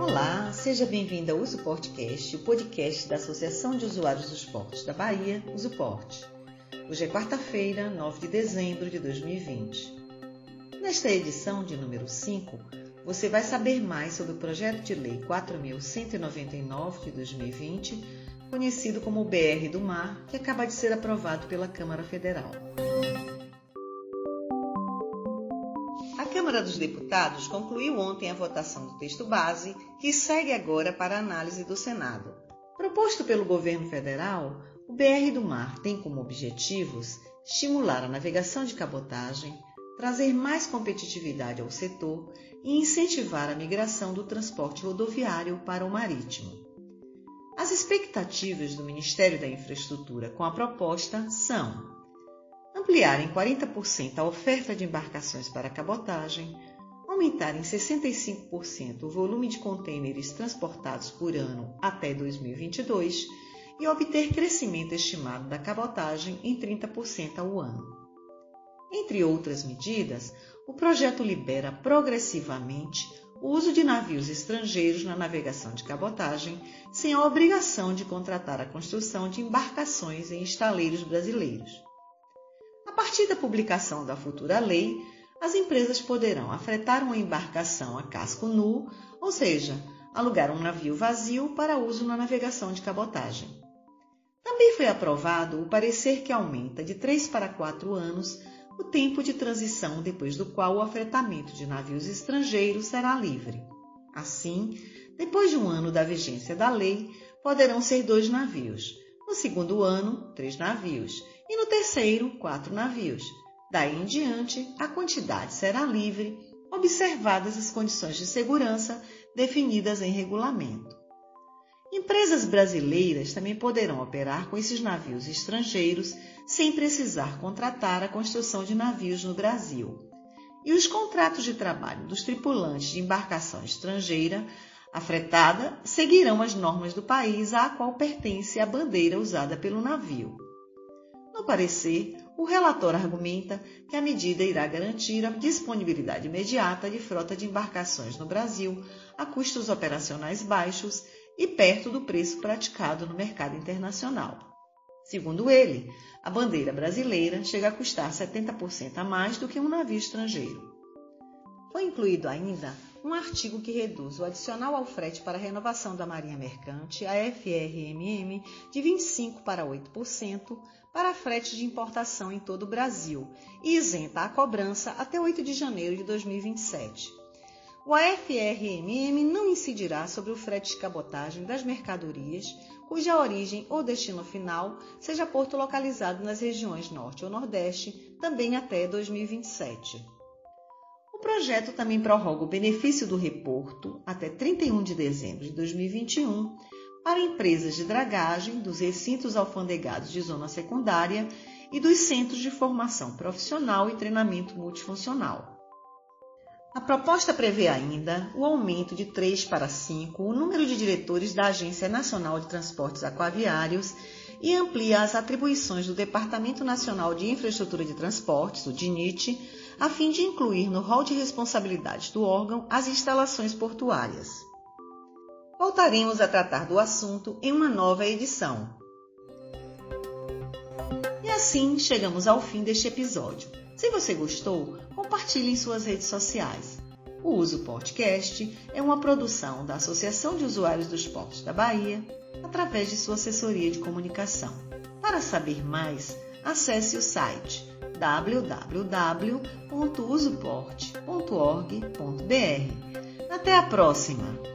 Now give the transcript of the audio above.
Olá, seja bem-vindo ao Uso Portcast, o podcast da Associação de Usuários dos Portos da Bahia, Usuporte. Hoje é quarta-feira, 9 de dezembro de 2020. Nesta edição de número 5, você vai saber mais sobre o projeto de lei 4199 de 2020, conhecido como BR do Mar, que acaba de ser aprovado pela Câmara Federal. Câmara dos Deputados concluiu ontem a votação do texto base, que segue agora para análise do Senado. Proposto pelo governo federal, o BR do Mar tem como objetivos estimular a navegação de cabotagem, trazer mais competitividade ao setor e incentivar a migração do transporte rodoviário para o marítimo. As expectativas do Ministério da Infraestrutura com a proposta são ampliar em 40% a oferta de embarcações para cabotagem, aumentar em 65% o volume de contêineres transportados por ano até 2022 e obter crescimento estimado da cabotagem em 30% ao ano. Entre outras medidas, o projeto libera progressivamente o uso de navios estrangeiros na navegação de cabotagem, sem a obrigação de contratar a construção de embarcações em estaleiros brasileiros. A partir da publicação da futura lei, as empresas poderão afretar uma embarcação a casco nu, ou seja, alugar um navio vazio para uso na navegação de cabotagem. Também foi aprovado o parecer que aumenta de 3 para 4 anos o tempo de transição depois do qual o afretamento de navios estrangeiros será livre. Assim, depois de um ano da vigência da lei, poderão ser dois navios. No segundo ano, três navios. E no terceiro, quatro navios. Daí em diante, a quantidade será livre, observadas as condições de segurança definidas em regulamento. Empresas brasileiras também poderão operar com esses navios estrangeiros sem precisar contratar a construção de navios no Brasil. E os contratos de trabalho dos tripulantes de embarcação estrangeira afretada seguirão as normas do país a qual pertence a bandeira usada pelo navio. No parecer, o relator argumenta que a medida irá garantir a disponibilidade imediata de frota de embarcações no Brasil a custos operacionais baixos e perto do preço praticado no mercado internacional. Segundo ele, a bandeira brasileira chega a custar 70% a mais do que um navio estrangeiro. Foi incluído ainda um artigo que reduz o adicional ao frete para a renovação da Marinha Mercante, a FRMM, de 25% para 8% para frete de importação em todo o Brasil e isenta a cobrança até 8 de janeiro de 2027. O AFRMM não incidirá sobre o frete de cabotagem das mercadorias cuja origem ou destino final seja porto localizado nas regiões Norte ou Nordeste, também até 2027. O projeto também prorroga o benefício do reporto até 31 de dezembro de 2021 para empresas de dragagem dos recintos alfandegados de zona secundária e dos centros de formação profissional e treinamento multifuncional. A proposta prevê ainda o aumento de 3 para 5 o número de diretores da Agência Nacional de Transportes Aquaviários e amplia as atribuições do Departamento Nacional de Infraestrutura de Transportes, o DINIT, a fim de incluir no rol de responsabilidades do órgão as instalações portuárias. Voltaremos a tratar do assunto em uma nova edição. E assim chegamos ao fim deste episódio. Se você gostou, compartilhe em suas redes sociais. O Uso Podcast é uma produção da Associação de Usuários dos Portos da Bahia, através de sua assessoria de comunicação. Para saber mais, acesse o site www.usoporte.org.br. Até a próxima!